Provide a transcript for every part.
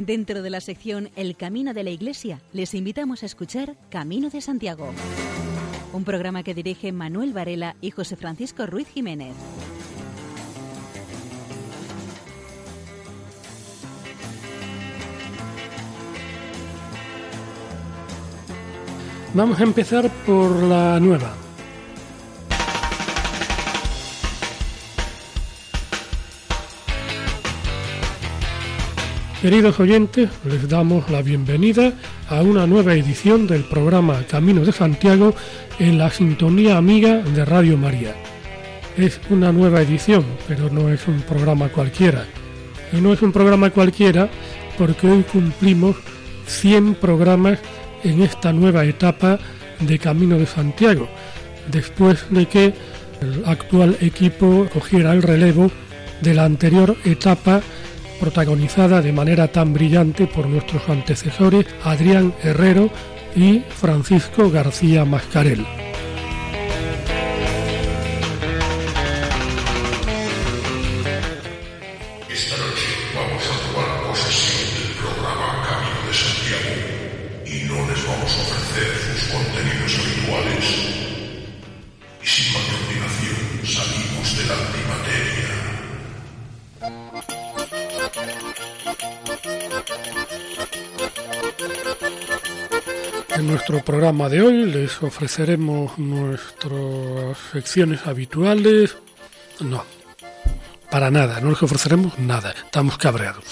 Dentro de la sección El Camino de la Iglesia, les invitamos a escuchar Camino de Santiago, un programa que dirige Manuel Varela y José Francisco Ruiz Jiménez. Vamos a empezar por la nueva. Queridos oyentes, les damos la bienvenida a una nueva edición del programa Camino de Santiago en la sintonía amiga de Radio María. Es una nueva edición, pero no es un programa cualquiera. Y no es un programa cualquiera porque hoy cumplimos 100 programas en esta nueva etapa de Camino de Santiago, después de que el actual equipo cogiera el relevo de la anterior etapa protagonizada de manera tan brillante por nuestros antecesores Adrián Herrero y Francisco García Mascarel. Nuestro programa de hoy les ofreceremos nuestras secciones habituales. No, para nada, no les ofreceremos nada, estamos cabreados.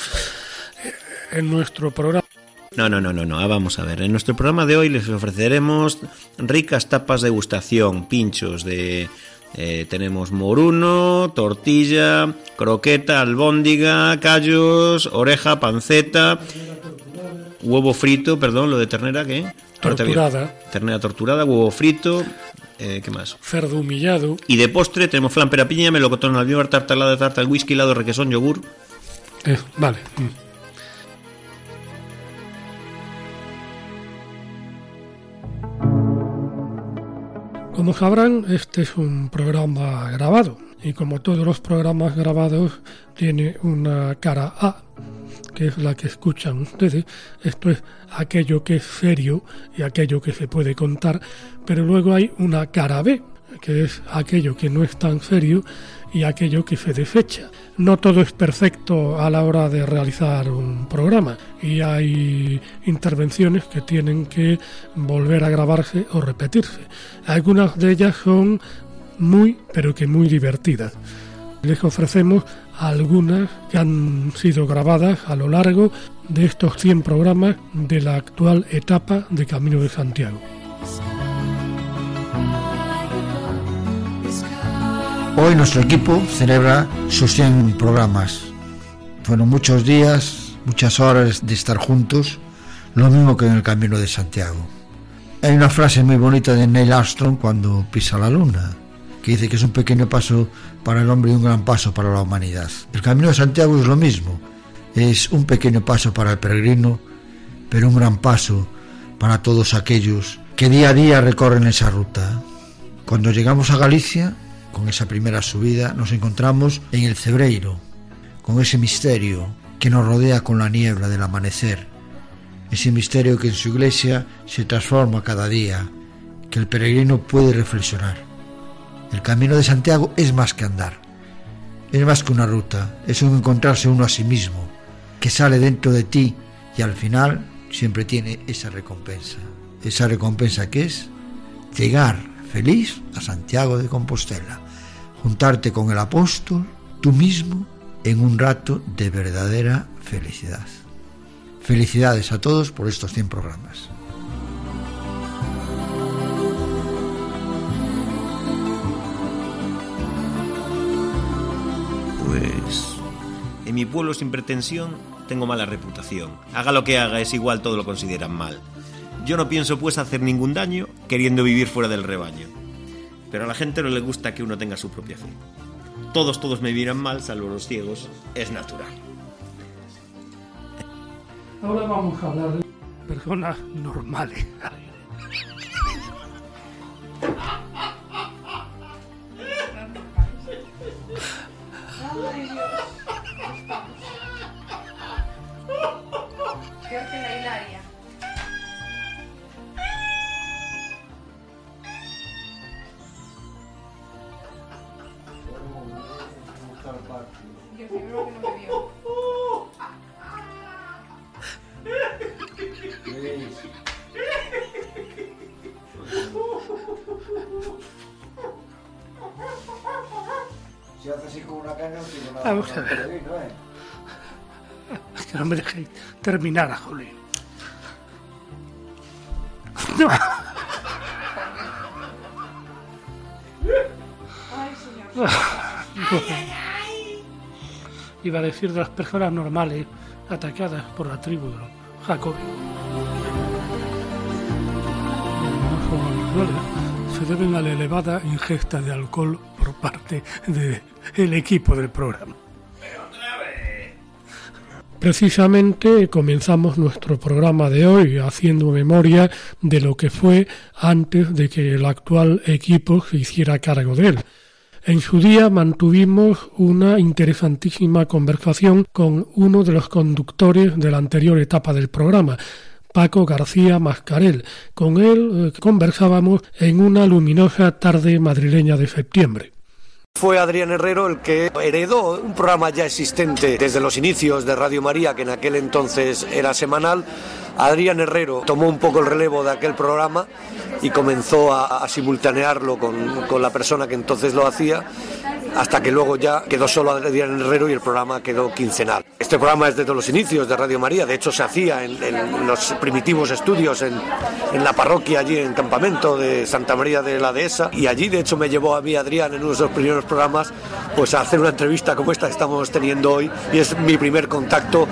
En nuestro programa... No, no, no, no, no, ah, vamos a ver. En nuestro programa de hoy les ofreceremos ricas tapas de gustación, pinchos de... Eh, tenemos moruno, tortilla, croqueta, albóndiga, callos, oreja, panceta, huevo frito, perdón, lo de ternera, ¿qué? Torturada. Ternera torturada, huevo frito. Eh, ¿Qué más? Cerdo humillado. Y de postre tenemos flan pera piña, melocotón, almíbar, tarta helada, tarta, el whisky, helado, requesón, yogur. Eh, vale. Mm. Como sabrán, este es un programa grabado y como todos los programas grabados tiene una cara A que es la que escuchan ustedes, esto es aquello que es serio y aquello que se puede contar, pero luego hay una cara B, que es aquello que no es tan serio y aquello que se desecha. No todo es perfecto a la hora de realizar un programa y hay intervenciones que tienen que volver a grabarse o repetirse. Algunas de ellas son muy, pero que muy divertidas. Les ofrecemos algunas que han sido grabadas a lo largo de estos 100 programas de la actual etapa de Camino de Santiago. Hoy nuestro equipo celebra sus 100 programas. Fueron muchos días, muchas horas de estar juntos, lo mismo que en el Camino de Santiago. Hay una frase muy bonita de Neil Armstrong cuando pisa la luna que dice que es un pequeño paso para el hombre y un gran paso para la humanidad. El camino de Santiago es lo mismo, es un pequeño paso para el peregrino, pero un gran paso para todos aquellos que día a día recorren esa ruta. Cuando llegamos a Galicia, con esa primera subida, nos encontramos en el Cebreiro, con ese misterio que nos rodea con la niebla del amanecer, ese misterio que en su iglesia se transforma cada día, que el peregrino puede reflexionar. El camino de Santiago es más que andar, es más que una ruta, es un encontrarse uno a sí mismo, que sale dentro de ti y al final siempre tiene esa recompensa. Esa recompensa que es llegar feliz a Santiago de Compostela, juntarte con el apóstol, tú mismo, en un rato de verdadera felicidad. Felicidades a todos por estos 100 programas. Pues en mi pueblo sin pretensión tengo mala reputación. Haga lo que haga, es igual todo lo consideran mal. Yo no pienso pues hacer ningún daño queriendo vivir fuera del rebaño. Pero a la gente no le gusta que uno tenga su propia fe. Todos, todos me miran mal, salvo los ciegos. Es natural. Ahora vamos a hablar de personas normales. dejéis terminar, Jolín. No. Ay, señor. Iba a decir de las personas normales atacadas por la tribu de los Jacobi. Se deben a la elevada ingesta de alcohol por parte del equipo del programa. Precisamente comenzamos nuestro programa de hoy haciendo memoria de lo que fue antes de que el actual equipo se hiciera cargo de él. En su día mantuvimos una interesantísima conversación con uno de los conductores de la anterior etapa del programa, Paco García Mascarel. Con él eh, conversábamos en una luminosa tarde madrileña de septiembre. Fue Adrián Herrero el que heredó un programa ya existente desde los inicios de Radio María, que en aquel entonces era semanal. Adrián Herrero tomó un poco el relevo de aquel programa y comenzó a, simultanearlo con, con la persona que entonces lo hacía, hasta que luego ya quedó solo Adrián Herrero y el programa quedó quincenal. Este programa es desde los inicios de Radio María, de hecho se hacía en, en los primitivos estudios en, en la parroquia allí en campamento de Santa María de la Dehesa y allí de hecho me llevó a mí Adrián en uno de los primeros programas pues a hacer una entrevista como esta que estamos teniendo hoy y es mi primer contacto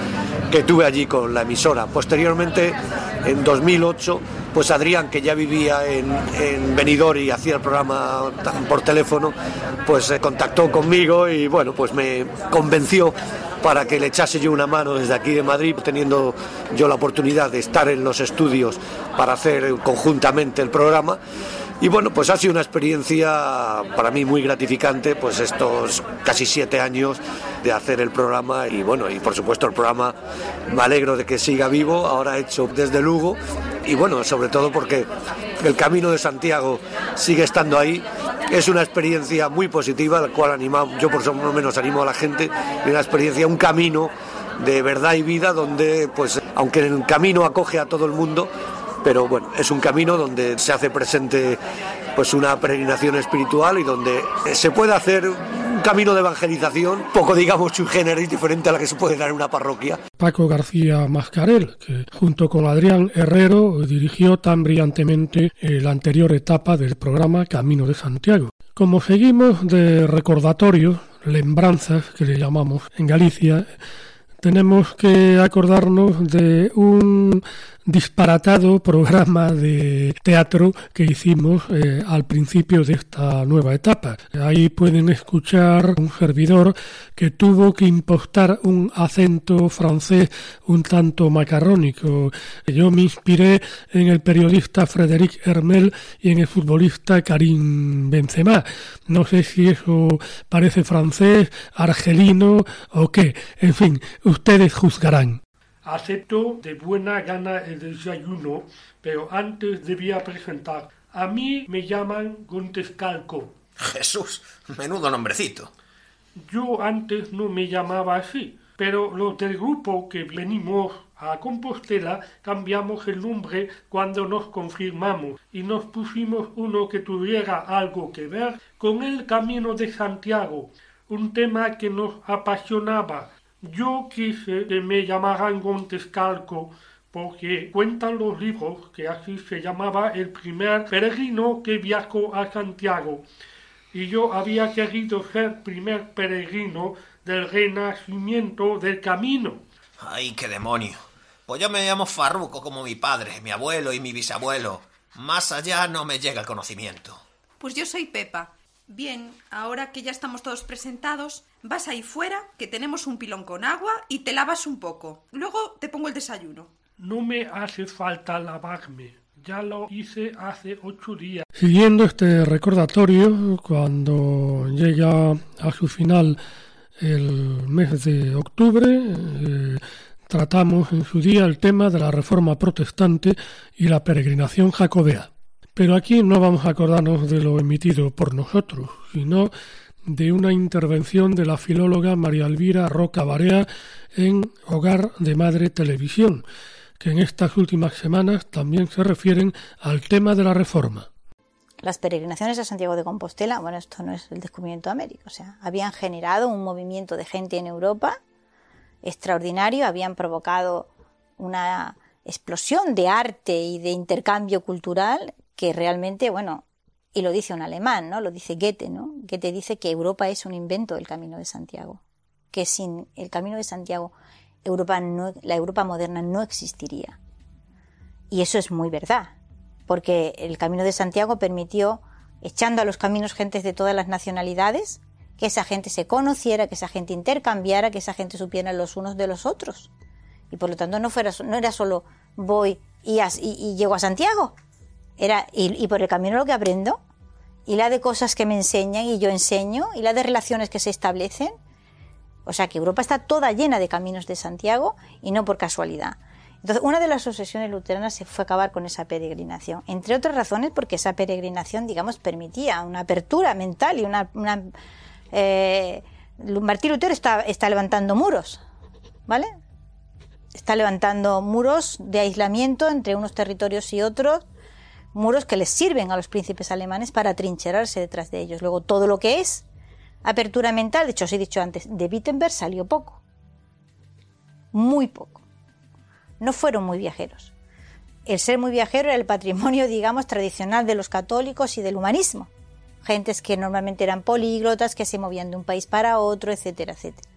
que tuve allí con la emisora. Posteriormente, en 2008, pues Adrián, que ya vivía en, en Benidorm y hacía el programa por teléfono, pues eh, contactó conmigo y bueno, pues me convenció para que le echase yo una mano desde aquí de Madrid, teniendo yo la oportunidad de estar en los estudios para hacer conjuntamente el programa. Y bueno, pues ha sido una experiencia para mí muy gratificante, pues estos casi siete años de hacer el programa y bueno, y por supuesto el programa me alegro de que siga vivo, ahora hecho desde Lugo y bueno, sobre todo porque el Camino de Santiago sigue estando ahí. Es una experiencia muy positiva, la cual anima, yo por lo menos animo a la gente, una experiencia, un camino de verdad y vida donde, pues, aunque el camino acoge a todo el mundo, pero bueno, es un camino donde se hace presente pues una peregrinación espiritual y donde se puede hacer un camino de evangelización, poco digamos sui generis, diferente a la que se puede dar en una parroquia. Paco García Mascarel, que junto con Adrián Herrero dirigió tan brillantemente eh, la anterior etapa del programa Camino de Santiago. Como seguimos de recordatorios, lembranzas que le llamamos en Galicia, tenemos que acordarnos de un disparatado programa de teatro que hicimos eh, al principio de esta nueva etapa. Ahí pueden escuchar un servidor que tuvo que impostar un acento francés un tanto macarrónico. Yo me inspiré en el periodista Frédéric Hermel y en el futbolista Karim Benzema. No sé si eso parece francés, argelino o qué. En fin, ustedes juzgarán. Acepto de buena gana el desayuno, pero antes debía presentar. A mí me llaman Gontescalco. Jesús, menudo nombrecito. Yo antes no me llamaba así, pero los del grupo que venimos a Compostela cambiamos el nombre cuando nos confirmamos y nos pusimos uno que tuviera algo que ver con el Camino de Santiago, un tema que nos apasionaba yo quise que me llamaran Gontescalco porque cuentan los libros que así se llamaba el primer peregrino que viajó a Santiago. Y yo había querido ser primer peregrino del renacimiento del camino. Ay, qué demonio. Pues yo me llamo Farruco como mi padre, mi abuelo y mi bisabuelo. Más allá no me llega el conocimiento. Pues yo soy Pepa. Bien, ahora que ya estamos todos presentados, vas ahí fuera, que tenemos un pilón con agua y te lavas un poco. Luego te pongo el desayuno. No me hace falta lavarme. Ya lo hice hace ocho días. Siguiendo este recordatorio, cuando llega a su final el mes de octubre, eh, tratamos en su día el tema de la reforma protestante y la peregrinación jacobea. Pero aquí no vamos a acordarnos de lo emitido por nosotros, sino de una intervención de la filóloga María Elvira Roca Barea en Hogar de Madre Televisión, que en estas últimas semanas también se refieren al tema de la reforma. Las peregrinaciones a Santiago de Compostela, bueno, esto no es el descubrimiento de América, o sea, habían generado un movimiento de gente en Europa extraordinario, habían provocado una explosión de arte y de intercambio cultural que realmente, bueno, y lo dice un alemán, ¿no? Lo dice Goethe, ¿no? Goethe dice que Europa es un invento del Camino de Santiago, que sin el Camino de Santiago Europa no, la Europa moderna no existiría. Y eso es muy verdad, porque el Camino de Santiago permitió, echando a los caminos gentes de todas las nacionalidades, que esa gente se conociera, que esa gente intercambiara, que esa gente supiera los unos de los otros. Y por lo tanto no, fuera, no era solo voy y, y, llego a Santiago, era y, por el camino lo que aprendo, y la de cosas que me enseñan y yo enseño, y la de relaciones que se establecen. O sea que Europa está toda llena de caminos de Santiago y no por casualidad. Entonces, una de las obsesiones luteranas se fue acabar con esa peregrinación, entre otras razones porque esa peregrinación, digamos, permitía una apertura mental y una... Eh, Martín Lutero está, está levantando muros, ¿vale? Está levantando muros de aislamiento entre unos territorios y otros, muros que les sirven a los príncipes alemanes para trincherarse detrás de ellos. Luego, todo lo que es apertura mental, de hecho os he dicho antes, de Wittenberg salió poco, muy poco no fueron muy viajeros. El ser muy viajero era el patrimonio, digamos, tradicional de los católicos y del humanismo. Gentes que normalmente eran políglotas, que se movían de un país para otro, etcétera, etcétera.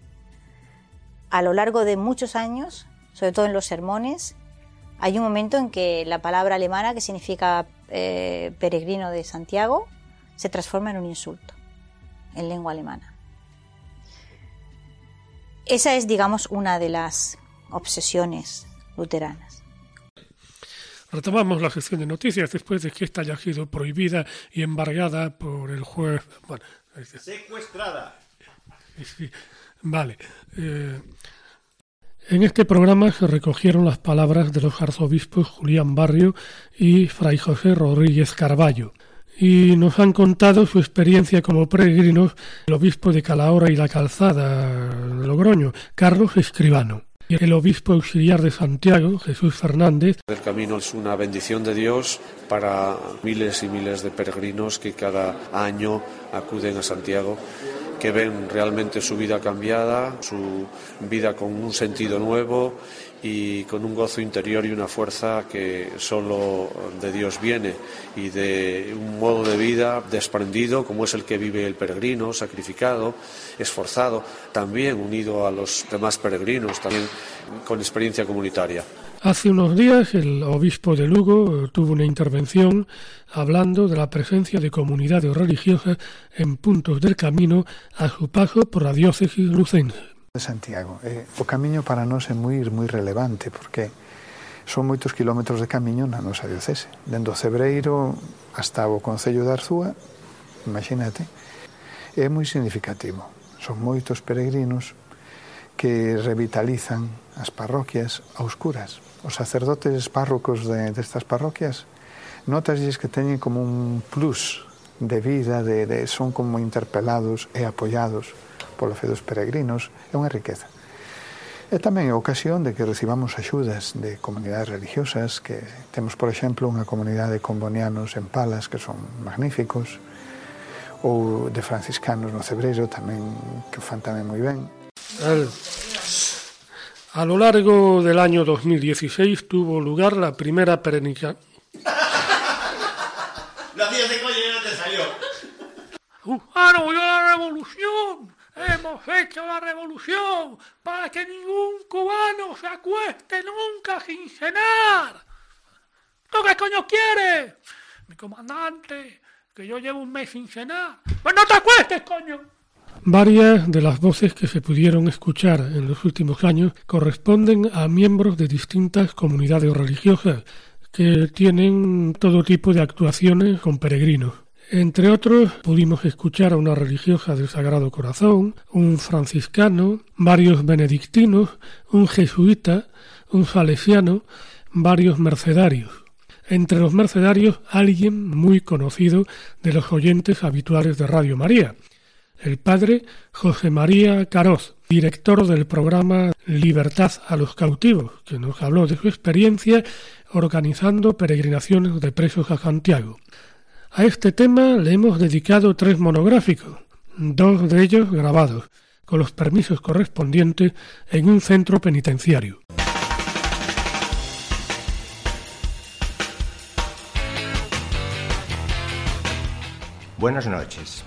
A lo largo de muchos años, sobre todo en los sermones, hay un momento en que la palabra alemana, que significa eh, peregrino de Santiago, se transforma en un insulto en lengua alemana. Esa es, digamos, una de las obsesiones luteranas. Retomamos la sección de noticias después de que esta haya sido prohibida y embargada por el juez. Bueno, Secuestrada. vale. Eh, en este programa se recogieron las palabras de los arzobispos Julián Barrio y Fray José Rodríguez Carballo y nos han contado su experiencia como peregrinos el obispo de Calahorra y la Calzada Logroño, Carlos Escribano el obispo auxiliar de Santiago, Jesús Fernández. El camino es una bendición de Dios para miles y miles de peregrinos que cada año acuden a Santiago, que ven realmente su vida cambiada, su vida con un sentido nuevo y con un gozo interior y una fuerza que solo de Dios viene y de un modo de vida desprendido como es el que vive el peregrino, sacrificado, esforzado, también unido a los demás peregrinos, también con experiencia comunitaria. Hace unos días el obispo de Lugo tuvo una intervención hablando de la presencia de comunidades religiosas en puntos del camino a su paso por la diócesis lucense. De Santiago, eh, o camiño para nós é moi moi relevante porque son moitos kilómetros de camiño na nosa diocese, dendo Cebreiro hasta o Concello de Arzúa, imagínate, é moi significativo. Son moitos peregrinos que revitalizan as parroquias auscuras. Os sacerdotes párrocos de, destas parroquias notasles que teñen como un plus de vida, de, de son como interpelados e apoiados pola fe dos peregrinos, é unha riqueza. E tamén é ocasión de que recibamos axudas de comunidades religiosas, que temos, por exemplo, unha comunidade de combonianos en Palas, que son magníficos, ou de franciscanos no Cebreiro, tamén que o fan tamén moi ben. A lo largo del año 2016 tuvo lugar la primera peregrinación. Lo hacías de coño y no te salió. ¡Uh, ¡Ah, no, yo la revolución! Hemos hecho la revolución para que ningún cubano se acueste nunca sin cenar. ¿Tú qué coño quieres? Mi comandante, que yo llevo un mes sin cenar. ¡Pues no te acuestes, coño! Varias de las voces que se pudieron escuchar en los últimos años corresponden a miembros de distintas comunidades religiosas que tienen todo tipo de actuaciones con peregrinos. Entre otros, pudimos escuchar a una religiosa del Sagrado Corazón, un franciscano, varios benedictinos, un jesuita, un salesiano, varios mercedarios. Entre los mercedarios, alguien muy conocido de los oyentes habituales de Radio María, el padre José María Caroz, director del programa Libertad a los cautivos, que nos habló de su experiencia organizando peregrinaciones de presos a Santiago. A este tema le hemos dedicado tres monográficos, dos de ellos grabados, con los permisos correspondientes en un centro penitenciario. Buenas noches.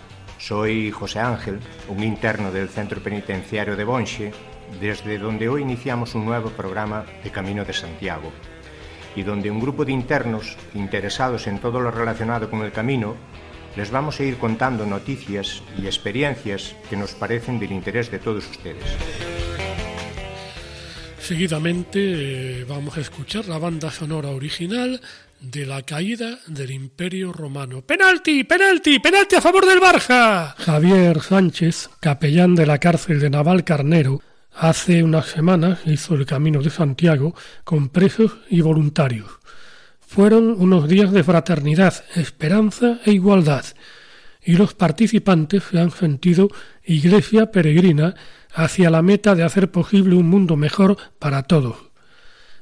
Soy José Ángel, un interno del Centro Penitenciario de Bonche, desde donde hoy iniciamos un nuevo programa de Camino de Santiago, y donde un grupo de internos interesados en todo lo relacionado con el camino les vamos a ir contando noticias y experiencias que nos parecen del interés de todos ustedes. Seguidamente eh, vamos a escuchar la banda sonora original de la caída del Imperio Romano. ¡Penalti! ¡Penalti! ¡Penalti a favor del Barja! Javier Sánchez, capellán de la cárcel de Naval Carnero, hace unas semanas hizo el Camino de Santiago con presos y voluntarios. Fueron unos días de fraternidad, esperanza e igualdad, y los participantes se han sentido iglesia peregrina hacia la meta de hacer posible un mundo mejor para todos.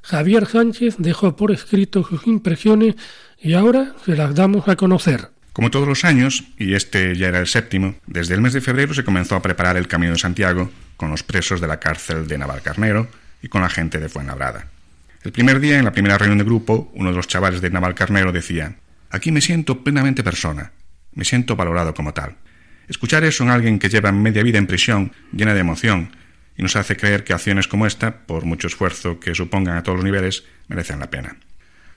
Javier Sánchez dejó por escrito sus impresiones y ahora se las damos a conocer. Como todos los años, y este ya era el séptimo, desde el mes de febrero se comenzó a preparar el Camino de Santiago con los presos de la cárcel de Navalcarnero y con la gente de Fuenlabrada. El primer día, en la primera reunión de grupo, uno de los chavales de Navalcarnero decía: Aquí me siento plenamente persona, me siento valorado como tal. Escuchar eso en alguien que lleva media vida en prisión, llena de emoción, y nos hace creer que acciones como esta, por mucho esfuerzo que supongan a todos los niveles, merecen la pena.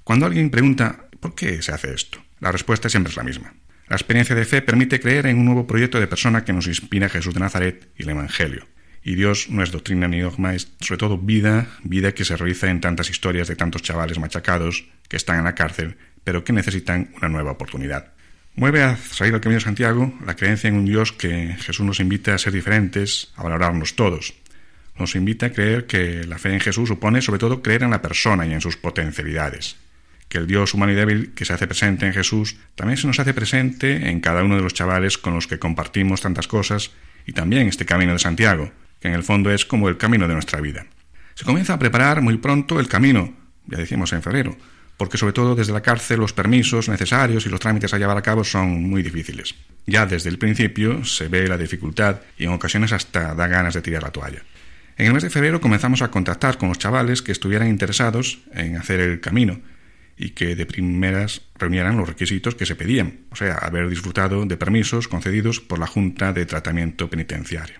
Cuando alguien pregunta ¿por qué se hace esto? La respuesta siempre es la misma. La experiencia de fe permite creer en un nuevo proyecto de persona que nos inspira Jesús de Nazaret y el Evangelio. Y Dios no es doctrina ni dogma, es sobre todo vida, vida que se realiza en tantas historias de tantos chavales machacados que están en la cárcel, pero que necesitan una nueva oportunidad. Mueve a salir al camino de Santiago la creencia en un Dios que Jesús nos invita a ser diferentes, a valorarnos todos, nos invita a creer que la fe en Jesús supone sobre todo creer en la persona y en sus potencialidades. Que el Dios humano y débil que se hace presente en Jesús también se nos hace presente en cada uno de los chavales con los que compartimos tantas cosas y también este camino de Santiago, que en el fondo es como el camino de nuestra vida. Se comienza a preparar muy pronto el camino, ya decimos en febrero, porque sobre todo desde la cárcel los permisos necesarios y los trámites a llevar a cabo son muy difíciles. Ya desde el principio se ve la dificultad y en ocasiones hasta da ganas de tirar la toalla. En el mes de febrero comenzamos a contactar con los chavales que estuvieran interesados en hacer el camino y que de primeras reunieran los requisitos que se pedían, o sea, haber disfrutado de permisos concedidos por la Junta de Tratamiento Penitenciario.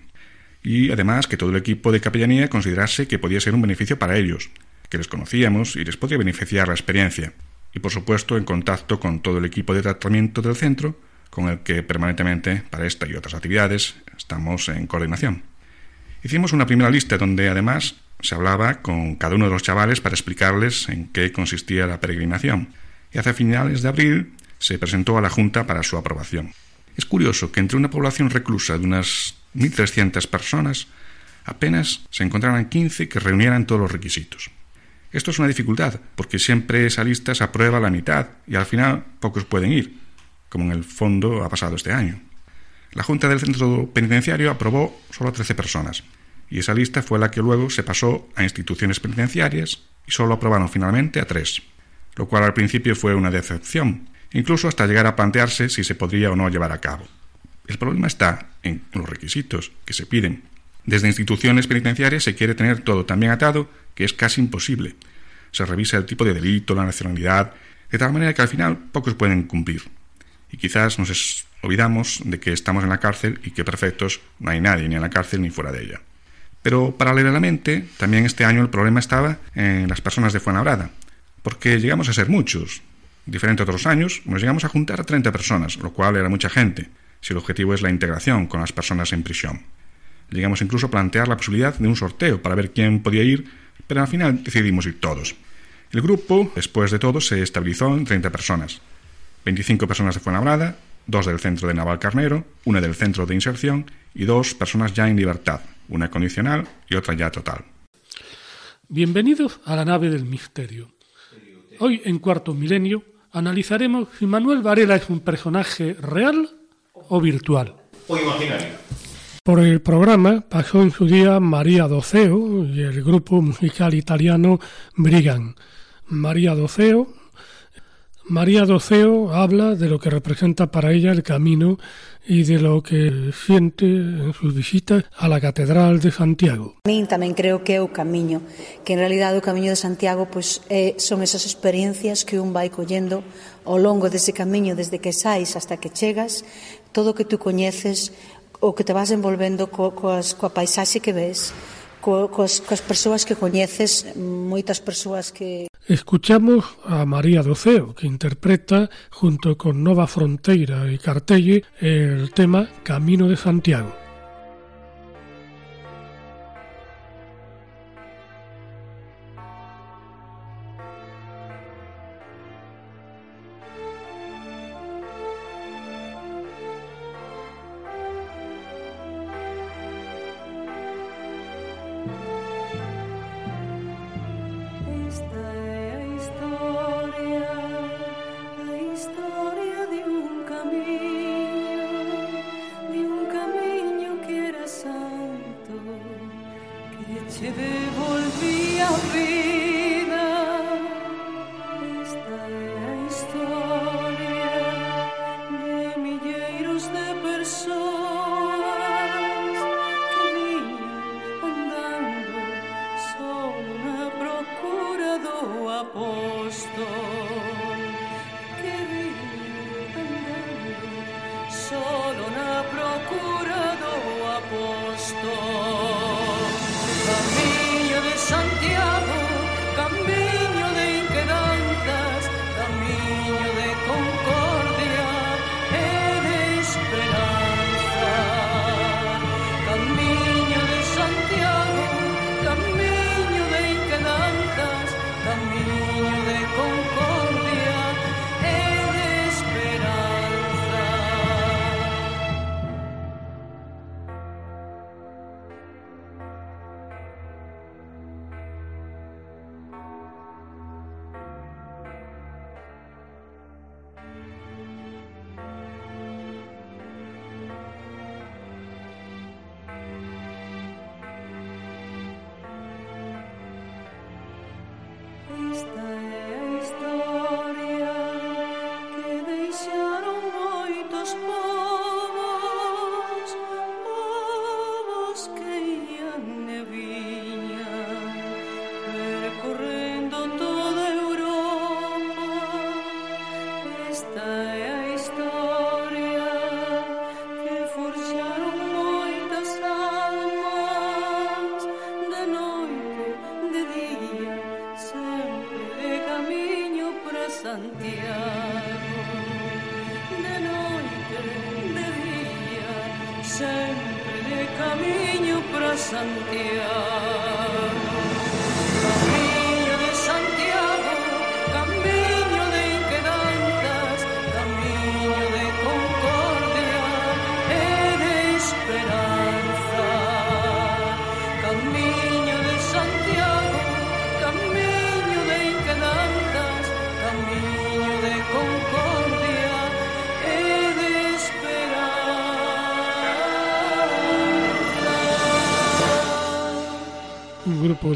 Y además que todo el equipo de capellanía considerase que podía ser un beneficio para ellos, que les conocíamos y les podía beneficiar la experiencia. Y por supuesto en contacto con todo el equipo de tratamiento del centro, con el que permanentemente para esta y otras actividades estamos en coordinación. Hicimos una primera lista donde además se hablaba con cada uno de los chavales para explicarles en qué consistía la peregrinación y hacia finales de abril se presentó a la Junta para su aprobación. Es curioso que entre una población reclusa de unas 1.300 personas apenas se encontraran 15 que reunieran todos los requisitos. Esto es una dificultad, porque siempre esa lista se aprueba la mitad y al final pocos pueden ir, como en el fondo ha pasado este año. La Junta del Centro Penitenciario aprobó solo a 13 personas, y esa lista fue la que luego se pasó a instituciones penitenciarias y solo aprobaron finalmente a tres, lo cual al principio fue una decepción, incluso hasta llegar a plantearse si se podría o no llevar a cabo. El problema está en los requisitos que se piden. Desde instituciones penitenciarias se quiere tener todo tan bien atado que es casi imposible. Se revisa el tipo de delito, la nacionalidad, de tal manera que al final pocos pueden cumplir. Y quizás nos olvidamos de que estamos en la cárcel y que perfectos no hay nadie ni en la cárcel ni fuera de ella. Pero paralelamente, también este año el problema estaba en las personas de Fuenlabrada, porque llegamos a ser muchos. Diferente a otros años, nos llegamos a juntar a 30 personas, lo cual era mucha gente, si el objetivo es la integración con las personas en prisión. Llegamos incluso a plantear la posibilidad de un sorteo para ver quién podía ir, pero al final decidimos ir todos. El grupo, después de todo, se estabilizó en 30 personas. 25 personas de Fuenlabrada, dos del centro de Naval Carnero, una del centro de inserción y dos personas ya en libertad, una condicional y otra ya total. Bienvenidos a la nave del misterio. Hoy, en Cuarto Milenio, analizaremos si Manuel Varela es un personaje real o virtual. o imaginario? Por el programa pasó en su día María Doceo y el grupo musical italiano Brigan. María Doceo María Doceo habla de lo que representa para ella el camino y de lo que siente en sus visitas a la Catedral de Santiago. A mí tamén creo que é o camiño, que en realidad o camiño de Santiago pois, é, eh, son esas experiencias que un vai collendo ao longo dese camiño, desde que sais hasta que chegas, todo o que tú coñeces, o que te vas envolvendo co, coas, coa paisaxe que ves, co, coas, coas persoas que coñeces, moitas persoas que... Escuchamos a María Doceo, que interpreta, junto con Nova Fronteira y Cartelle, el tema Camino de Santiago.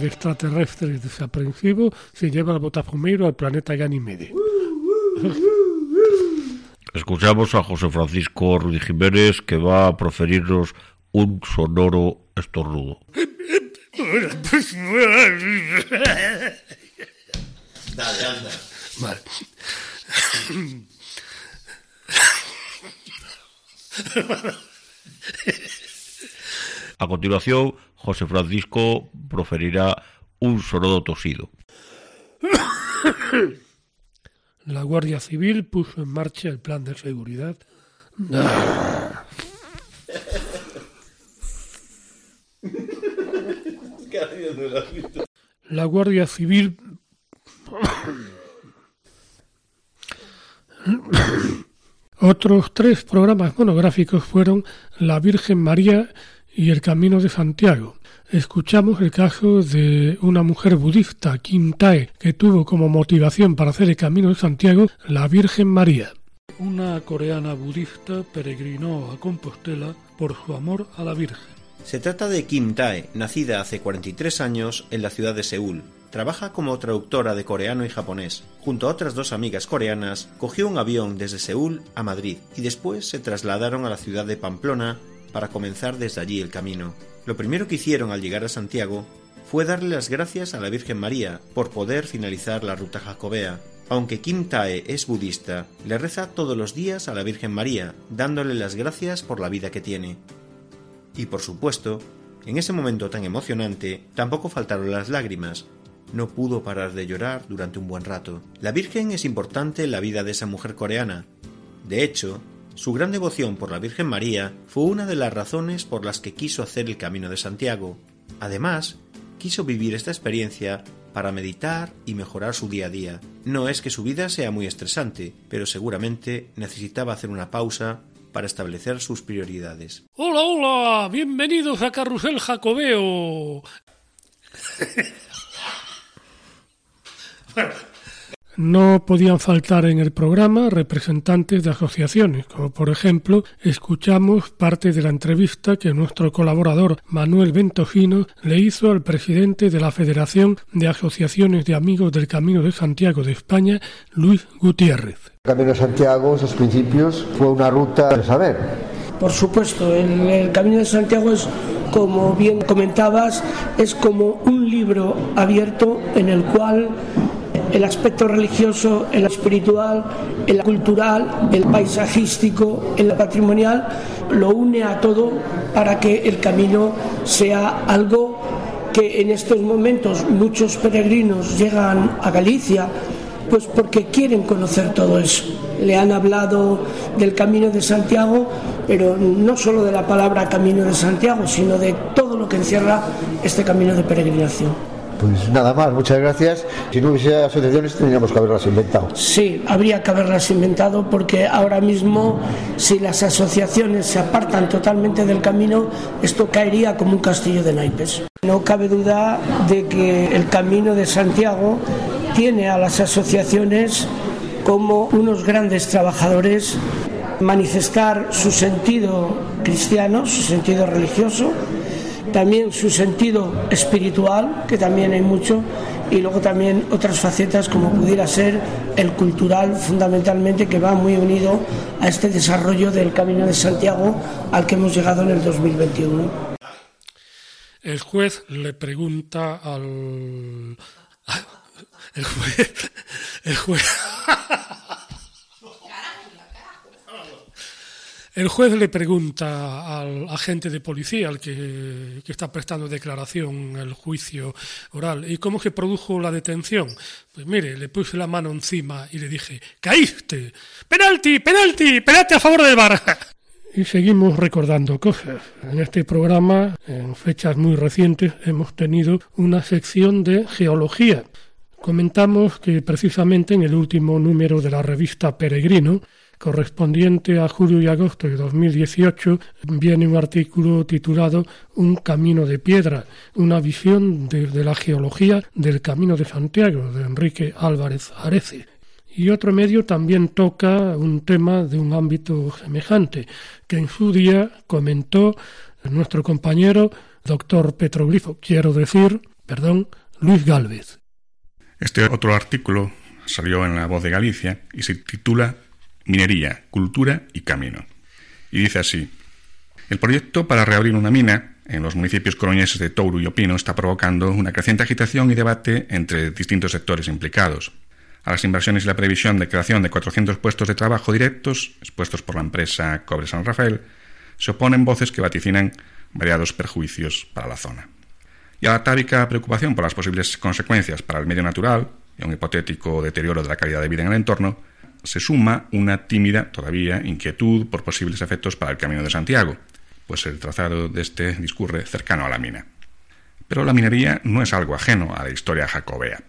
Extraterrestres desaprensivos se lleva al botafumeiro al planeta Ganymede. Escuchamos a José Francisco Rudy Jiménez que va a proferirnos un sonoro estornudo. Dale, anda. Vale. A continuación, José Francisco proferirá un sonoro tosido. La Guardia Civil puso en marcha el plan de seguridad. La Guardia Civil Otros tres programas monográficos fueron La Virgen María y el Camino de Santiago. Escuchamos el caso de una mujer budista, Kim Tae, que tuvo como motivación para hacer el Camino de Santiago la Virgen María. una coreana budista peregrinó a Compostela por su amor a la Virgen. Se trata de Kim Tae, nacida hace 43 años en la ciudad de Seúl. Trabaja como traductora de coreano y japonés. Junto a otras dos amigas coreanas, cogió un avión desde Seúl a Madrid y después se trasladaron a la ciudad de Pamplona para comenzar desde allí el camino. Lo primero que hicieron al llegar a Santiago fue darle las gracias a la Virgen María por poder finalizar la ruta jacobea. Aunque Kim Tae es budista, le reza todos los días a la Virgen María, dándole las gracias por la vida que tiene. Y por supuesto, en ese momento tan emocionante, tampoco faltaron las lágrimas. No pudo parar de llorar durante un buen rato. La Virgen es importante en la vida de esa mujer coreana. De hecho, su gran devoción por la Virgen María fue una de las razones por las que quiso hacer el Camino de Santiago. Además, quiso vivir esta experiencia para meditar y mejorar su día a día. No es que su vida sea muy estresante, pero seguramente necesitaba hacer una pausa para establecer sus prioridades. Hola, hola, bienvenidos a Carrusel Jacobeo. No podían faltar en el programa representantes de asociaciones, como por ejemplo escuchamos parte de la entrevista que nuestro colaborador Manuel Ventogino le hizo al presidente de la Federación de Asociaciones de Amigos del Camino de Santiago de España, Luis Gutiérrez. El Camino de Santiago, esos principios, fue una ruta de saber. Por supuesto, el, el Camino de Santiago es, como bien comentabas, es como un libro abierto en el cual el aspecto religioso, el espiritual, el cultural, el paisajístico, el patrimonial, lo une a todo para que el camino sea algo que en estos momentos muchos peregrinos llegan a Galicia pues porque quieren conocer todo eso. Le han hablado del Camino de Santiago, pero no solo de la palabra Camino de Santiago, sino de todo lo que encierra este camino de peregrinación. Pues nada más, muchas gracias. Si no hubiese asociaciones tendríamos que haberlas inventado. Sí, habría que haberlas inventado porque ahora mismo si las asociaciones se apartan totalmente del camino, esto caería como un castillo de naipes. No cabe duda de que el camino de Santiago tiene a las asociaciones como unos grandes trabajadores manifestar su sentido cristiano, su sentido religioso, también su sentido espiritual, que también hay mucho, y luego también otras facetas como pudiera ser el cultural, fundamentalmente, que va muy unido a este desarrollo del Camino de Santiago al que hemos llegado en el 2021. El juez le pregunta al... El juez... El juez... El juez le pregunta al agente de policía, al que, está prestando declaración el juicio oral, ¿y cómo se produjo la detención? Pues mire, le puse la mano encima y le dije, ¡caíste! ¡Penalti! ¡Penalti! ¡Penalti a favor del bar! Y seguimos recordando cosas. En este programa, en fechas muy recientes, hemos tenido una sección de geología. Comentamos que precisamente en el último número de la revista Peregrino, correspondiente a julio y agosto de 2018, viene un artículo titulado Un camino de piedra, una visión desde la geología del Camino de Santiago, de Enrique Álvarez Arece. Y otro medio también toca un tema de un ámbito semejante, que en su día comentó nuestro compañero doctor Petroglifo, quiero decir, perdón, Luis Gálvez. Este otro artículo salió en La Voz de Galicia y se titula Minería, Cultura y Camino. Y dice así, el proyecto para reabrir una mina en los municipios coroñeses de Touro y Opino está provocando una creciente agitación y debate entre distintos sectores implicados. A las inversiones y la previsión de creación de 400 puestos de trabajo directos, expuestos por la empresa Cobre San Rafael, se oponen voces que vaticinan variados perjuicios para la zona. Y a la tábica preocupación por las posibles consecuencias para el medio natural y un hipotético deterioro de la calidad de vida en el entorno, se suma una tímida, todavía, inquietud por posibles efectos para el Camino de Santiago, pues el trazado de este discurre cercano a la mina. Pero la minería no es algo ajeno a la historia jacobea.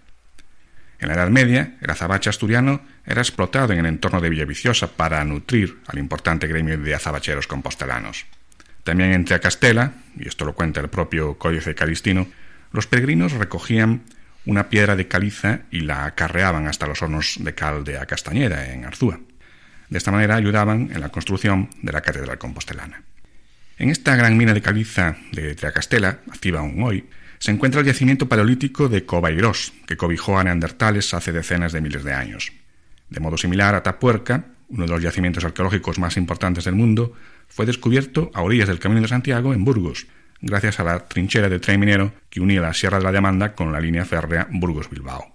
En la Edad Media, el azabache asturiano era explotado en el entorno de Villaviciosa para nutrir al importante gremio de azabacheros compostelanos. También entre Castela, y esto lo cuenta el propio Códice Calistino, los peregrinos recogían una piedra de caliza y la acarreaban hasta los hornos de cal de a Castañeda, en Arzúa. De esta manera ayudaban en la construcción de la Catedral Compostelana. En esta gran mina de caliza de Tracastela, activa aún hoy, se encuentra el yacimiento paleolítico de Cobairós, que cobijó a neandertales hace decenas de miles de años. De modo similar, Atapuerca, uno de los yacimientos arqueológicos más importantes del mundo, fue descubierto a orillas del Camino de Santiago en Burgos, gracias a la trinchera de tren minero que unía la Sierra de la Demanda con la línea férrea Burgos-Bilbao.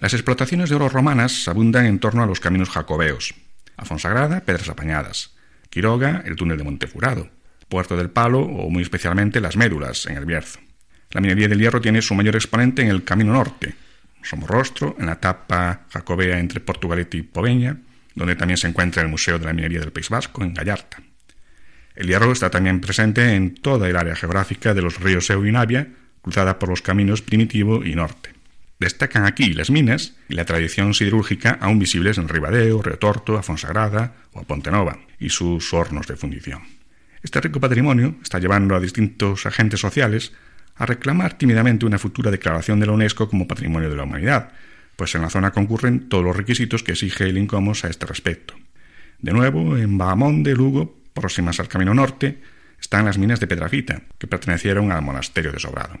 Las explotaciones de oro romanas abundan en torno a los caminos jacobeos. Afonsagrada, Pedras Apañadas. Quiroga, el túnel de Montefurado. Puerto del Palo o muy especialmente las Médulas, en el Bierzo. La minería del hierro tiene su mayor exponente en el Camino Norte, Somorrostro, en la etapa jacobea entre Portugalete y Poveña, donde también se encuentra el Museo de la Minería del País Vasco, en Gallarta. El hierro está también presente en toda el área geográfica de los ríos Seu y Navia, cruzada por los caminos Primitivo y Norte. Destacan aquí las minas y la tradición siderúrgica aún visibles en Ribadeo, Retorto, Afonsagrada o Pontenova, y sus hornos de fundición. Este rico patrimonio está llevando a distintos agentes sociales a reclamar tímidamente una futura declaración de la UNESCO como Patrimonio de la Humanidad, pues en la zona concurren todos los requisitos que exige el INCOMOS a este respecto. De nuevo, en Bahamón de Lugo, próximas al Camino Norte, están las minas de Pedrafita, que pertenecieron al monasterio de Sobrado.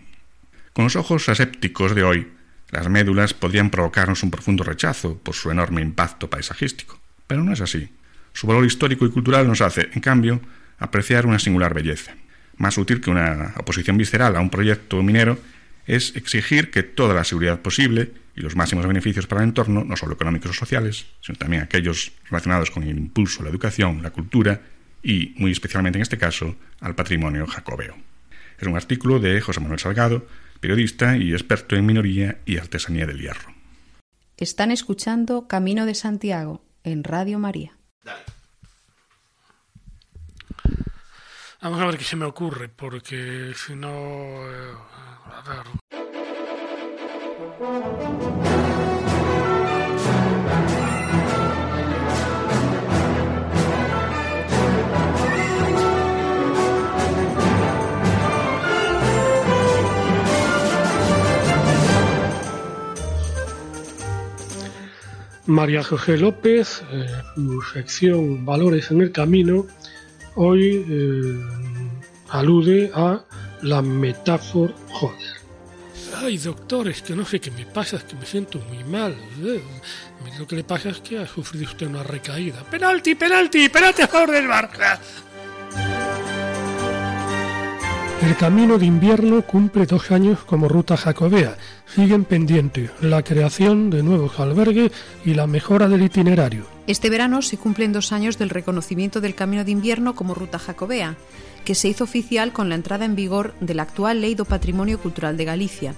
Con los ojos asépticos de hoy, las médulas podrían provocarnos un profundo rechazo por su enorme impacto paisajístico, pero no es así. Su valor histórico y cultural nos hace, en cambio, apreciar una singular belleza. Más útil que una oposición visceral a un proyecto minero es exigir que toda la seguridad posible y los máximos beneficios para el entorno, no solo económicos o sociales, sino también aquellos relacionados con el impulso la educación, la cultura y, muy especialmente en este caso, al patrimonio jacobeo. Es un artículo de José Manuel Salgado, periodista y experto en minoría y artesanía del hierro. Están escuchando Camino de Santiago en Radio María. Vamos a ver qué se me ocurre, porque si no... Eh, a ver. María José López, eh, su sección Valores en el Camino, hoy eh, alude a la metáfora. Joder. Ay, doctor, es que no sé qué me pasa, es que me siento muy mal. Eh, lo que le pasa es que ha sufrido usted una recaída. ¡Penalti, penalti! ¡Penalti a favor del Barça! El camino de invierno cumple dos años como ruta jacobea. Siguen pendientes la creación de nuevos albergues y la mejora del itinerario. Este verano se cumplen dos años del reconocimiento del camino de invierno como ruta jacobea, que se hizo oficial con la entrada en vigor de la actual Ley do Patrimonio Cultural de Galicia.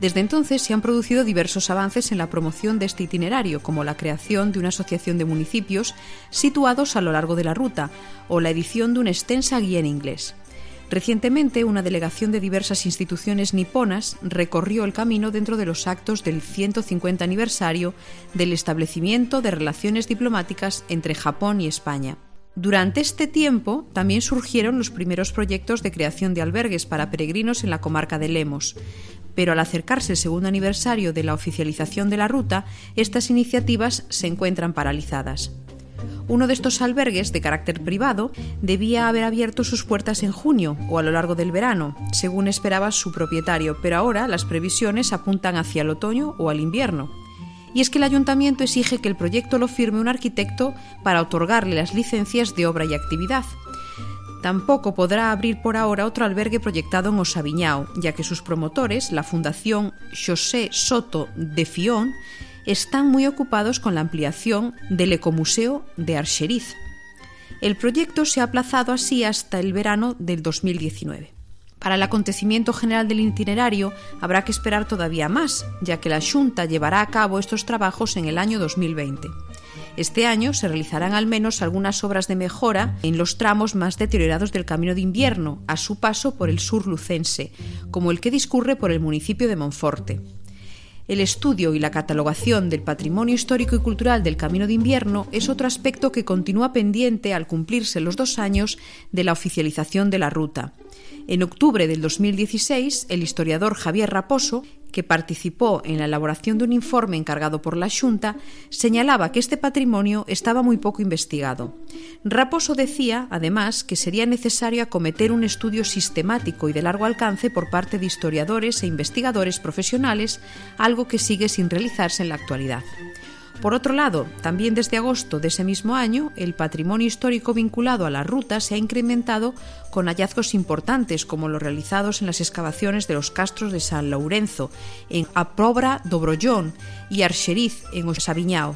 Desde entonces se han producido diversos avances en la promoción de este itinerario, como la creación de una asociación de municipios situados a lo largo de la ruta o la edición de una extensa guía en inglés. Recientemente, una delegación de diversas instituciones niponas recorrió el camino dentro de los actos del 150 aniversario del establecimiento de relaciones diplomáticas entre Japón y España. Durante este tiempo también surgieron los primeros proyectos de creación de albergues para peregrinos en la comarca de Lemos, pero al acercarse el segundo aniversario de la oficialización de la ruta, estas iniciativas se encuentran paralizadas. Uno de estos albergues de carácter privado debía haber abierto sus puertas en junio o a lo largo del verano, según esperaba su propietario, pero ahora las previsiones apuntan hacia el otoño o al invierno. Y es que el ayuntamiento exige que el proyecto lo firme un arquitecto para otorgarle las licencias de obra y actividad. Tampoco podrá abrir por ahora otro albergue proyectado en Osaviñao, ya que sus promotores, la Fundación José Soto de Fión, están muy ocupados con la ampliación del Ecomuseo de Archeriz. El proyecto se ha aplazado así hasta el verano del 2019. Para el acontecimiento general del itinerario habrá que esperar todavía más, ya que la Junta llevará a cabo estos trabajos en el año 2020. Este año se realizarán al menos algunas obras de mejora en los tramos más deteriorados del camino de invierno, a su paso por el sur lucense, como el que discurre por el municipio de Monforte. El estudio y la catalogación del patrimonio histórico y cultural del Camino de Invierno es otro aspecto que continúa pendiente al cumplirse los dos años de la oficialización de la ruta. En octubre del 2016, el historiador Javier Raposo, que participó en la elaboración de un informe encargado por la Junta, señalaba que este patrimonio estaba muy poco investigado. Raposo decía, además, que sería necesario acometer un estudio sistemático y de largo alcance por parte de historiadores e investigadores profesionales, algo que sigue sin realizarse en la actualidad. Por otro lado, también desde agosto de ese mismo año, el patrimonio histórico vinculado a la ruta se ha incrementado con hallazgos importantes como los realizados en las excavaciones de los castros de San Lourenzo, en Aprobra Dobrollón y Archeriz, en Osaviñao.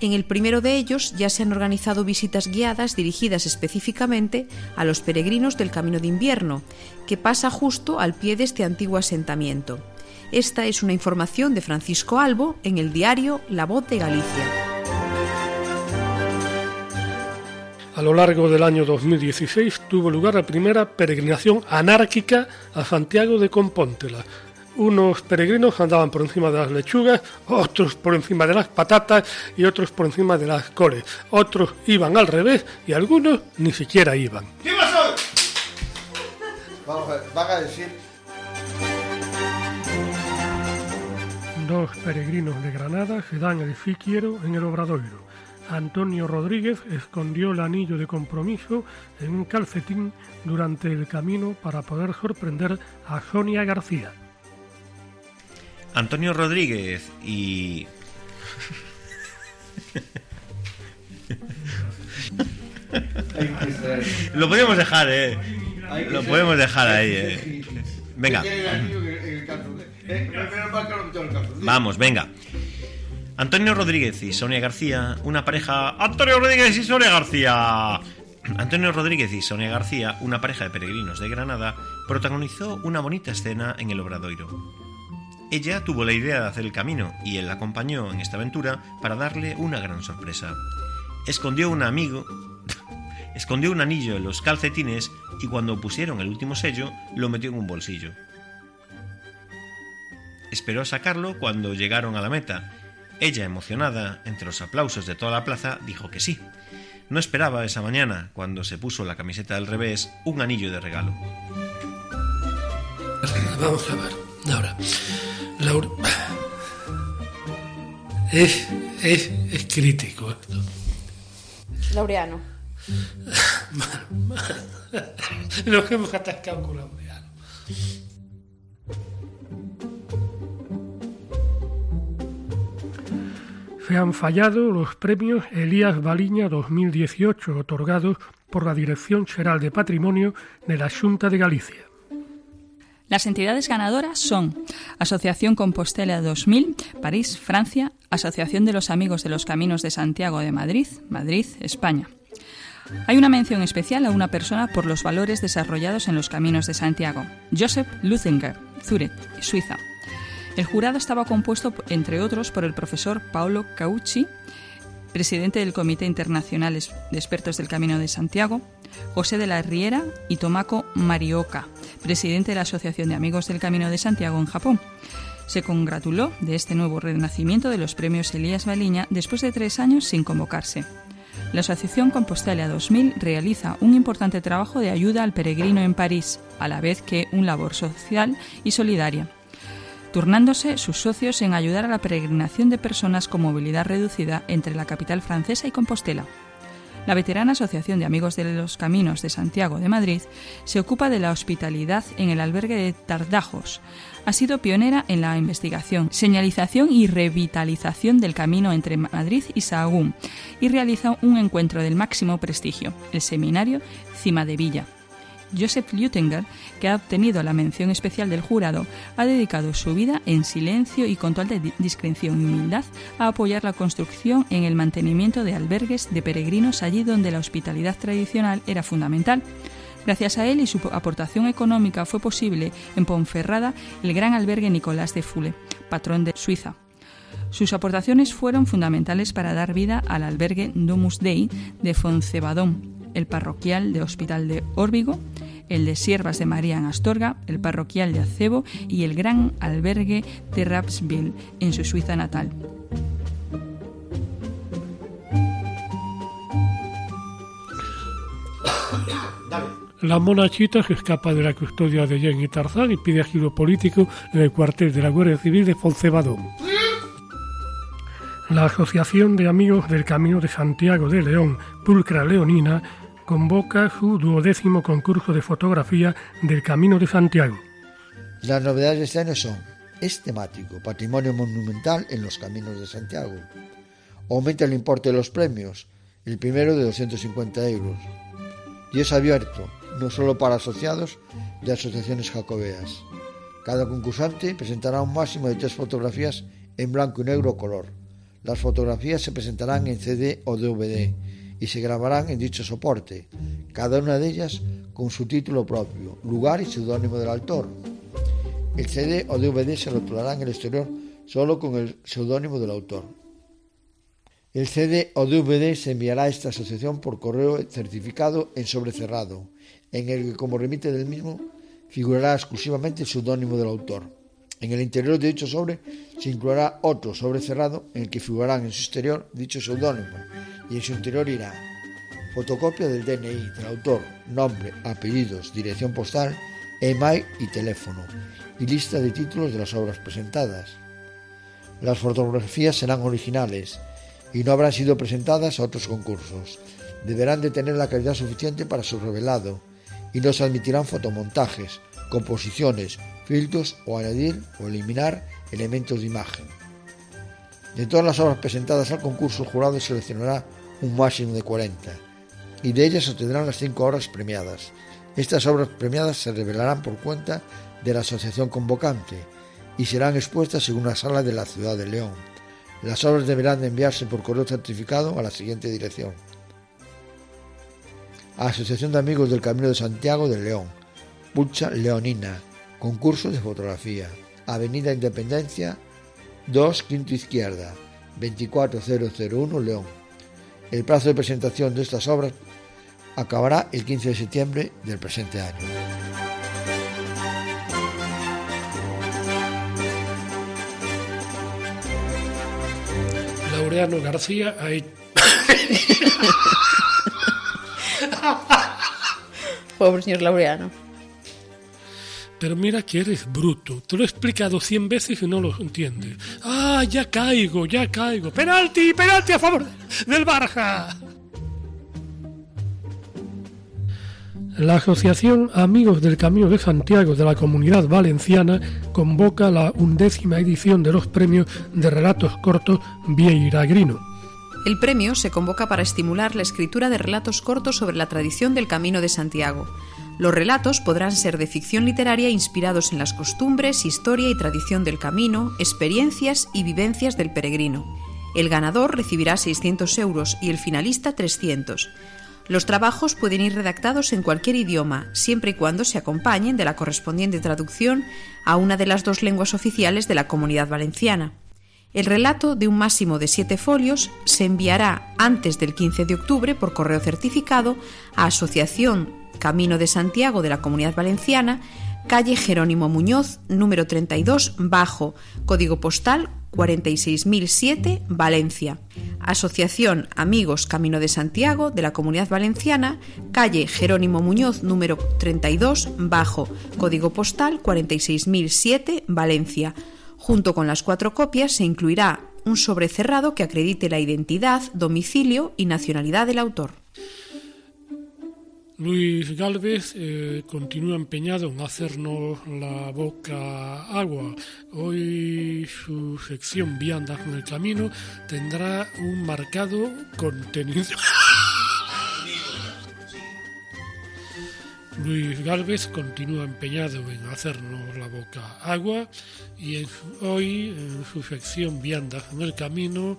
En el primero de ellos ya se han organizado visitas guiadas dirigidas específicamente a los peregrinos del Camino de Invierno, que pasa justo al pie de este antiguo asentamiento. Esta es una información de Francisco Albo en el diario La Voz de Galicia. A lo largo del año 2016 tuvo lugar la primera peregrinación anárquica a Santiago de Compóntela. Unos peregrinos andaban por encima de las lechugas, otros por encima de las patatas y otros por encima de las coles. Otros iban al revés y algunos ni siquiera iban. ¿Qué pasó? Vamos a ver, van a decir dos peregrinos de Granada se dan el sí quiero en el Obradoiro. Antonio Rodríguez escondió el anillo de compromiso en un calcetín durante el camino para poder sorprender a Sonia García. Antonio Rodríguez y... Lo podemos dejar, eh. Lo podemos dejar ahí, eh. Venga. Vamos, venga. Antonio Rodríguez y Sonia García, una pareja. Antonio Rodríguez y Sonia García. Antonio Rodríguez y Sonia García, una pareja de peregrinos de Granada, protagonizó una bonita escena en el Obradoiro. Ella tuvo la idea de hacer el camino y él la acompañó en esta aventura para darle una gran sorpresa. Escondió un amigo, escondió un anillo en los calcetines y cuando pusieron el último sello lo metió en un bolsillo. Esperó sacarlo cuando llegaron a la meta. Ella, emocionada, entre los aplausos de toda la plaza, dijo que sí. No esperaba esa mañana, cuando se puso la camiseta al revés, un anillo de regalo. Vamos a ver, ahora. Laura. Es, es, es crítico esto. Laureano. Nos hemos atascado con Laureano. Han fallado los premios Elías Baliña 2018 otorgados por la Dirección General de Patrimonio de la Junta de Galicia. Las entidades ganadoras son Asociación Compostela 2000, París, Francia, Asociación de los Amigos de los Caminos de Santiago de Madrid, Madrid, España. Hay una mención especial a una persona por los valores desarrollados en los caminos de Santiago, Joseph Luthinger, Zurich, Suiza. El jurado estaba compuesto, entre otros, por el profesor Paolo Caucci, presidente del Comité Internacional de Expertos del Camino de Santiago, José de la Riera y Tomako Marioka, presidente de la Asociación de Amigos del Camino de Santiago en Japón. Se congratuló de este nuevo renacimiento de los premios Elías Baliña después de tres años sin convocarse. La Asociación Compostela 2000 realiza un importante trabajo de ayuda al peregrino en París, a la vez que un labor social y solidaria turnándose sus socios en ayudar a la peregrinación de personas con movilidad reducida entre la capital francesa y Compostela. La veterana Asociación de Amigos de los Caminos de Santiago de Madrid se ocupa de la hospitalidad en el albergue de Tardajos. Ha sido pionera en la investigación, señalización y revitalización del camino entre Madrid y Sahagún y realiza un encuentro del máximo prestigio, el seminario Cima de Villa, Joseph Lüttinger, que ha obtenido la mención especial del jurado, ha dedicado su vida en silencio y con total discreción y humildad a apoyar la construcción en el mantenimiento de albergues de peregrinos allí donde la hospitalidad tradicional era fundamental. Gracias a él y su aportación económica fue posible en Ponferrada el gran albergue Nicolás de Fule, patrón de Suiza. Sus aportaciones fueron fundamentales para dar vida al albergue Domus Dei de Foncebadón, el parroquial de Hospital de Órbigo, el de Siervas de María en Astorga, el parroquial de Acebo y el gran albergue de Rapsville en su Suiza natal. La monachita se escapa de la custodia de Jen y Tarzán y pide asilo político en el cuartel de la Guardia Civil de Foncebadón. La Asociación de Amigos del Camino de Santiago de León, Pulcra Leonina, convoca su duodécimo concurso de fotografía del Camino de Santiago. Las novedades de este año son es temático, patrimonio monumental en los caminos de Santiago. Aumenta el importe de los premios, el primero de 250 euros. Y es abierto, no solo para asociados de asociaciones jacobeas. Cada concursante presentará un máximo de tres fotografías en blanco y negro color. Las fotografías se presentarán en CD o DVD y se grabarán en dicho soporte, cada una de ellas con su título propio, lugar y seudónimo del autor. El CD o DVD se rotulará en el exterior solo con el seudónimo del autor. El CD o DVD se enviará a esta asociación por correo certificado en sobre cerrado, en el que como remite del mismo figurará exclusivamente el seudónimo del autor. En el interior de dicho sobre se incluirá otro sobre cerrado en el que figurarán en su exterior dicho seudónimo y en su interior irá fotocopia del DNI del autor, nombre, apellidos, dirección postal, email y teléfono y lista de títulos de las obras presentadas. Las fotografías serán originales y no habrán sido presentadas a otros concursos. Deberán de tener la calidad suficiente para su revelado y no se admitirán fotomontajes, composiciones, filtros o añadir o eliminar elementos de imagen. De todas las obras presentadas al concurso, el jurado seleccionará un máximo de 40 y de ellas obtendrán las cinco obras premiadas. Estas obras premiadas se revelarán por cuenta de la asociación convocante y serán expuestas en una sala de la ciudad de León. Las obras deberán de enviarse por correo certificado a la siguiente dirección. Asociación de Amigos del Camino de Santiago de León, Pucha Leonina, concurso de fotografía, Avenida Independencia 2, quinto izquierda, 24001 León. El plazo de presentación de estas obras acabará el 15 de septiembre del presente año. Laureano García hay... Pobre señor Laureano. Pero mira que eres bruto. Te lo he explicado cien veces y no lo entiendes. Ah, ya caigo, ya caigo. Penalti, penalti a favor del Barja. La Asociación Amigos del Camino de Santiago de la Comunidad Valenciana convoca la undécima edición de los premios de relatos cortos Vieiragrino. El premio se convoca para estimular la escritura de relatos cortos sobre la tradición del Camino de Santiago. Los relatos podrán ser de ficción literaria inspirados en las costumbres, historia y tradición del camino, experiencias y vivencias del peregrino. El ganador recibirá 600 euros y el finalista 300. Los trabajos pueden ir redactados en cualquier idioma, siempre y cuando se acompañen de la correspondiente traducción a una de las dos lenguas oficiales de la Comunidad Valenciana. El relato, de un máximo de siete folios, se enviará antes del 15 de octubre por correo certificado a Asociación Camino de Santiago de la Comunidad Valenciana, calle Jerónimo Muñoz, número 32, bajo, código postal 46007, Valencia. Asociación Amigos Camino de Santiago de la Comunidad Valenciana, calle Jerónimo Muñoz, número 32, bajo, código postal 46007, Valencia. Junto con las cuatro copias se incluirá un sobrecerrado que acredite la identidad, domicilio y nacionalidad del autor. Luis Galvez eh, continúa empeñado en hacernos la boca agua. Hoy su sección Viandas en el Camino tendrá un marcado contenido. Luis Galvez continúa empeñado en hacernos la boca agua y hoy en su sección Viandas en el Camino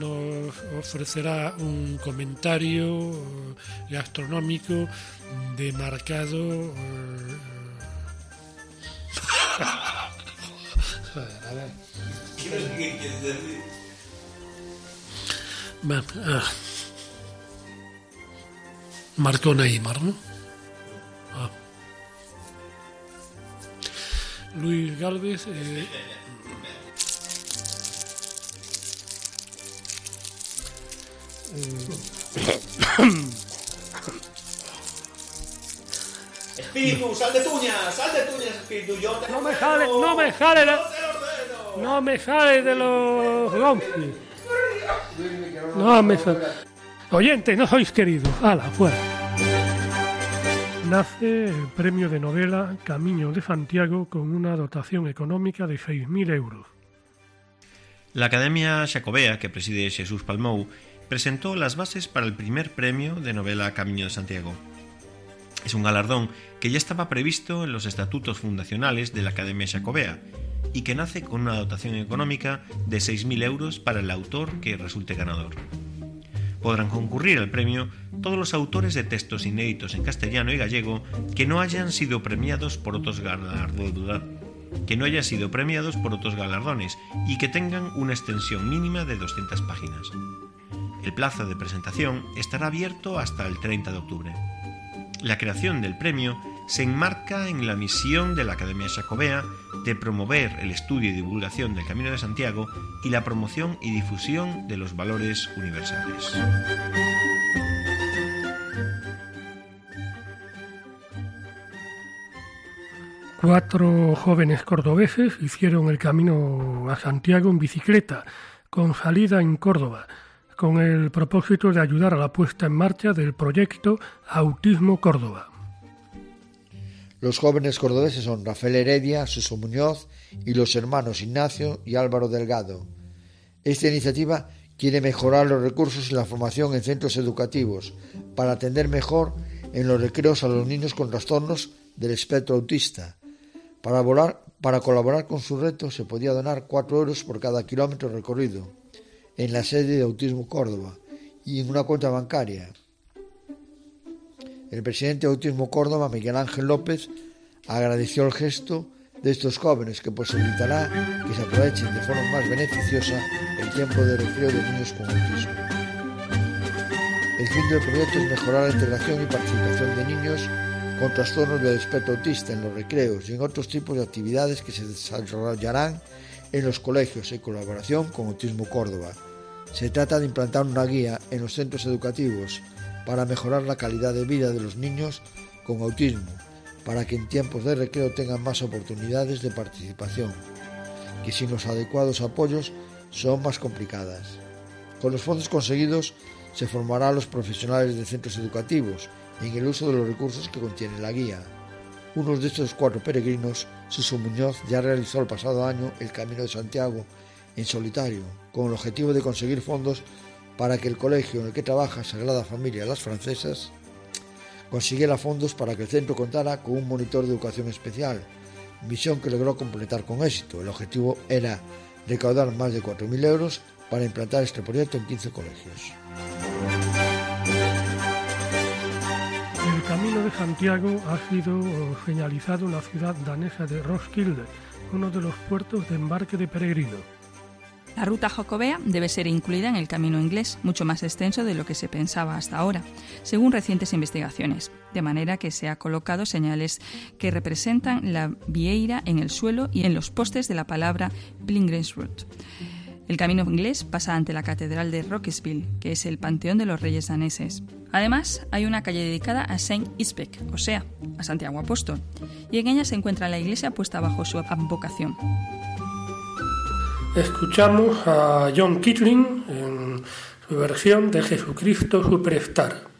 nos ofrecerá un comentario eh, gastronómico de marcado... Eh, a ver. Bueno, ah. Marcó Neymar, ¿no? Luis Galvez. Eh, Espíritu, sal de tuñas, sal de tuñas, espíritu. Yo te No me jale, no me jale, no me jale de los gonfis. No me jale. Oyente, no sois queridos. Hala, fuera. Nace el premio de novela Camino de Santiago con una dotación económica de 6.000 euros. La Academia Xacobea, que preside Jesús Palmou, presentó las bases para el primer premio de novela Camino de Santiago. Es un galardón que ya estaba previsto en los estatutos fundacionales de la Academia Xacobea y que nace con una dotación económica de 6.000 euros para el autor que resulte ganador. Podrán concurrir al premio todos los autores de textos inéditos en castellano y gallego que no hayan sido premiados por otros galardones que no hayan sido premiados por otros galardones y que tengan una extensión mínima de 200 páginas. El plazo de presentación estará abierto hasta el 30 de octubre. La creación del premio se enmarca en la misión de la Academia Xacobea de promover el estudio y divulgación del Camino de Santiago y la promoción y difusión de los valores universales. Cuatro jóvenes cordobeses hicieron el camino a Santiago en bicicleta, con salida en Córdoba, con el propósito de ayudar a la puesta en marcha del proyecto Autismo Córdoba. Los jóvenes cordobeses son Rafael Heredia, Suso Muñoz y los hermanos Ignacio y Álvaro Delgado. Esta iniciativa quiere mejorar los recursos y la formación en centros educativos para atender mejor en los recreos a los niños con trastornos del espectro autista. Para, colaborar con su reto se podía donar 4 euros por cada kilómetro recorrido en la sede de Autismo Córdoba y en una cuenta bancaria. El presidente de Autismo Córdoba, Miguel Ángel López, agradeció el gesto de estos jóvenes que posibilitará que se aprovechen de forma más beneficiosa el tiempo de recreo de niños con autismo. El fin del proyecto es mejorar la integración y participación de niños con trastornos del espectro autista en los recreos y en otros tipos de actividades que se desarrollarán en los colegios en colaboración con Autismo Córdoba. Se trata de implantar una guía en los centros educativos para mejorar la calidad de vida de los niños con autismo, para que en tiempos de recreo tengan más oportunidades de participación, que sin los adecuados apoyos son más complicadas. Con los fondos conseguidos se formará a los profesionales de centros educativos en el uso de los recursos que contiene la guía. Uno de estos cuatro peregrinos, Suso Muñoz, ya realizó el pasado año el Camino de Santiago en solitario, con el objetivo de conseguir fondos para que el colegio en el que trabaja Sagrada Familia Las Francesas consiguiera fondos para que el centro contara con un monitor de educación especial, misión que logró completar con éxito. El objetivo era recaudar más de 4.000 euros para implantar este proyecto en 15 colegios. El Camino de Santiago ha sido señalizado en la ciudad danesa de Roskilde, uno de los puertos de embarque de peregrinos. La ruta jacobea debe ser incluida en el camino inglés, mucho más extenso de lo que se pensaba hasta ahora, según recientes investigaciones, de manera que se ha colocado señales que representan la vieira en el suelo y en los postes de la palabra Pilgrimsroute. El camino inglés pasa ante la Catedral de Rockesville, que es el panteón de los reyes daneses. Además, hay una calle dedicada a Saint Isbeck, o sea, a Santiago Apóstol, y en ella se encuentra la iglesia puesta bajo su advocación. Escuchamos a John Kitling en su versión de Jesucristo Superstar.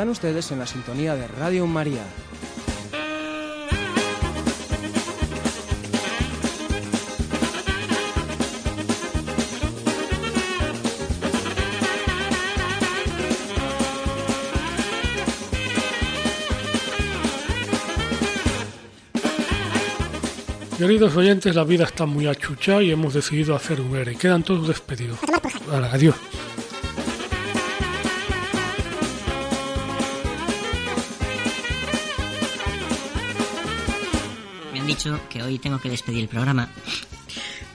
Están ustedes en la sintonía de Radio María. Queridos oyentes, la vida está muy achuchada y hemos decidido hacer un ERE. Quedan todos despedidos. Vale, adiós. Dicho que hoy tengo que despedir el programa.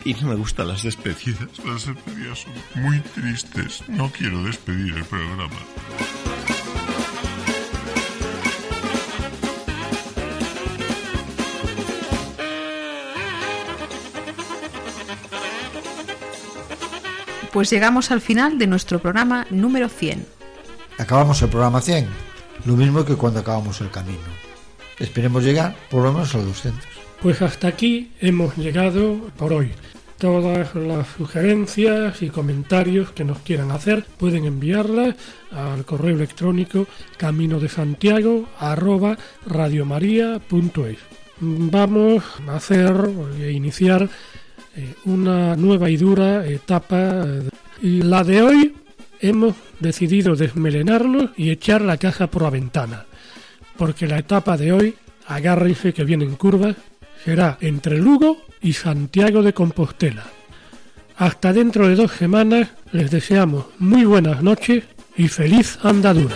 Y no me gustan las despedidas. Las despedidas son muy tristes. No quiero despedir el programa. Pues llegamos al final de nuestro programa número 100. Acabamos el programa 100, lo mismo que cuando acabamos el camino. Esperemos llegar por lo menos a los 200. Pues hasta aquí hemos llegado por hoy. Todas las sugerencias y comentarios que nos quieran hacer pueden enviarlas al correo electrónico camino de Santiago. Vamos a hacer e iniciar eh, una nueva y dura etapa. Y la de hoy hemos decidido desmelenarnos y echar la caja por la ventana. Porque la etapa de hoy, agárrense que vienen curvas, será entre Lugo y Santiago de Compostela. Hasta dentro de dos semanas les deseamos muy buenas noches y feliz andadura.